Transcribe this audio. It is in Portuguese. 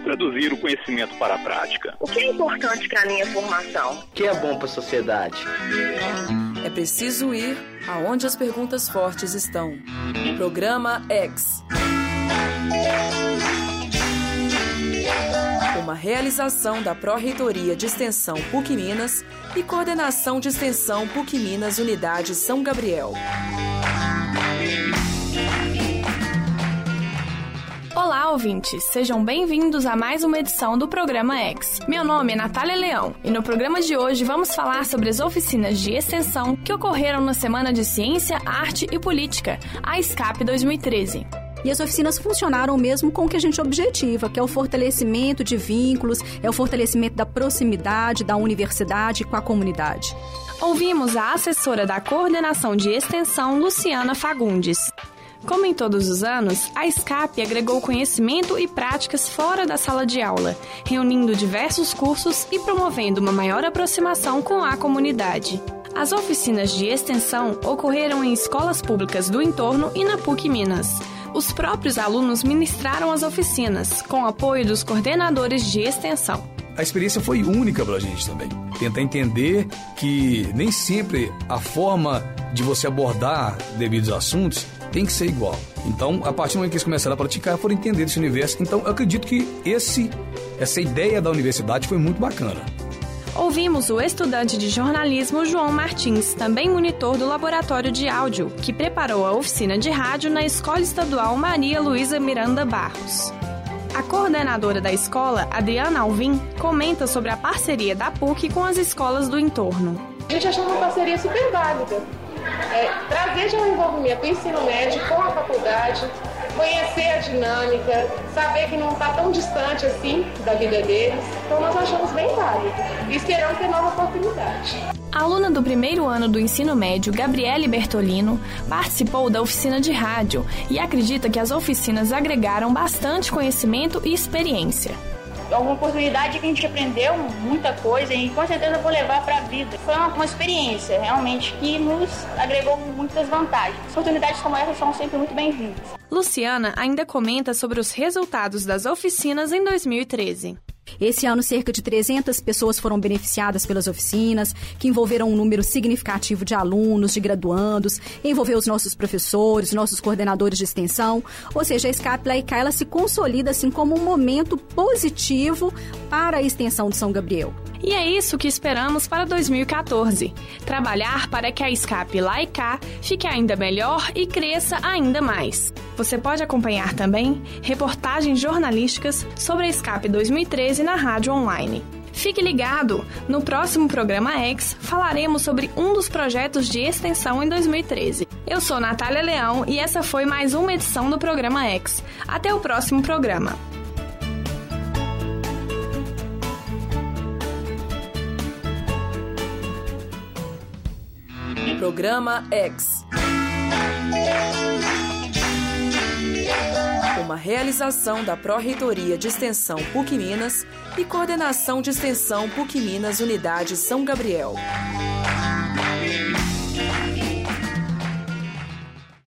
traduzir o conhecimento para a prática. O que é importante para a minha formação? O que é bom para a sociedade? É preciso ir aonde as perguntas fortes estão. Programa X. Uma realização da Pró-Reitoria de Extensão PUC Minas e Coordenação de Extensão PUC Minas Unidade São Gabriel. Olá, ouvintes! Sejam bem-vindos a mais uma edição do Programa X. Meu nome é Natália Leão e no programa de hoje vamos falar sobre as oficinas de extensão que ocorreram na Semana de Ciência, Arte e Política, a SCAP 2013. E as oficinas funcionaram mesmo com o que a gente objetiva, que é o fortalecimento de vínculos, é o fortalecimento da proximidade da universidade com a comunidade. Ouvimos a assessora da Coordenação de Extensão, Luciana Fagundes. Como em todos os anos, a SCAP agregou conhecimento e práticas fora da sala de aula, reunindo diversos cursos e promovendo uma maior aproximação com a comunidade. As oficinas de extensão ocorreram em escolas públicas do entorno e na PUC Minas. Os próprios alunos ministraram as oficinas, com apoio dos coordenadores de extensão. A experiência foi única para a gente também. Tentar entender que nem sempre a forma de você abordar devidos assuntos tem que ser igual. Então, a partir do momento que eles começaram a praticar, foram entender esse universo. Então, eu acredito que esse, essa ideia da universidade foi muito bacana. Ouvimos o estudante de jornalismo João Martins, também monitor do laboratório de áudio, que preparou a oficina de rádio na Escola Estadual Maria Luísa Miranda Barros. A coordenadora da escola, Adriana Alvim, comenta sobre a parceria da PUC com as escolas do entorno. A gente achou uma parceria super válida é, trazer já o envolvimento do ensino médio com a faculdade, conhecer a dinâmica, saber que não está tão distante assim da vida deles. Então nós achamos bem válido e esperamos ter nova oportunidade. A aluna do primeiro ano do ensino médio, Gabriele Bertolino, participou da oficina de rádio e acredita que as oficinas agregaram bastante conhecimento e experiência uma oportunidade que a gente aprendeu muita coisa e com certeza vou levar para a vida. Foi uma, uma, experiência realmente que nos agregou muitas vantagens. Oportunidades como essa são sempre muito bem-vindas. Luciana ainda comenta sobre os resultados das oficinas em 2013. Esse ano, cerca de 300 pessoas foram beneficiadas pelas oficinas, que envolveram um número significativo de alunos, de graduandos, envolveu os nossos professores, nossos coordenadores de extensão. Ou seja, a SCAP Laicá, ela se consolida assim como um momento positivo para a extensão de São Gabriel. E é isso que esperamos para 2014. Trabalhar para que a SCAP lá e cá fique ainda melhor e cresça ainda mais. Você pode acompanhar também reportagens jornalísticas sobre a SCAP 2013 na rádio online. Fique ligado! No próximo programa X falaremos sobre um dos projetos de extensão em 2013. Eu sou Natália Leão e essa foi mais uma edição do programa X. Até o próximo programa. Programa X. Uma realização da Pró-Reitoria de Extensão PUC Minas e Coordenação de Extensão PUC Minas Unidade São Gabriel.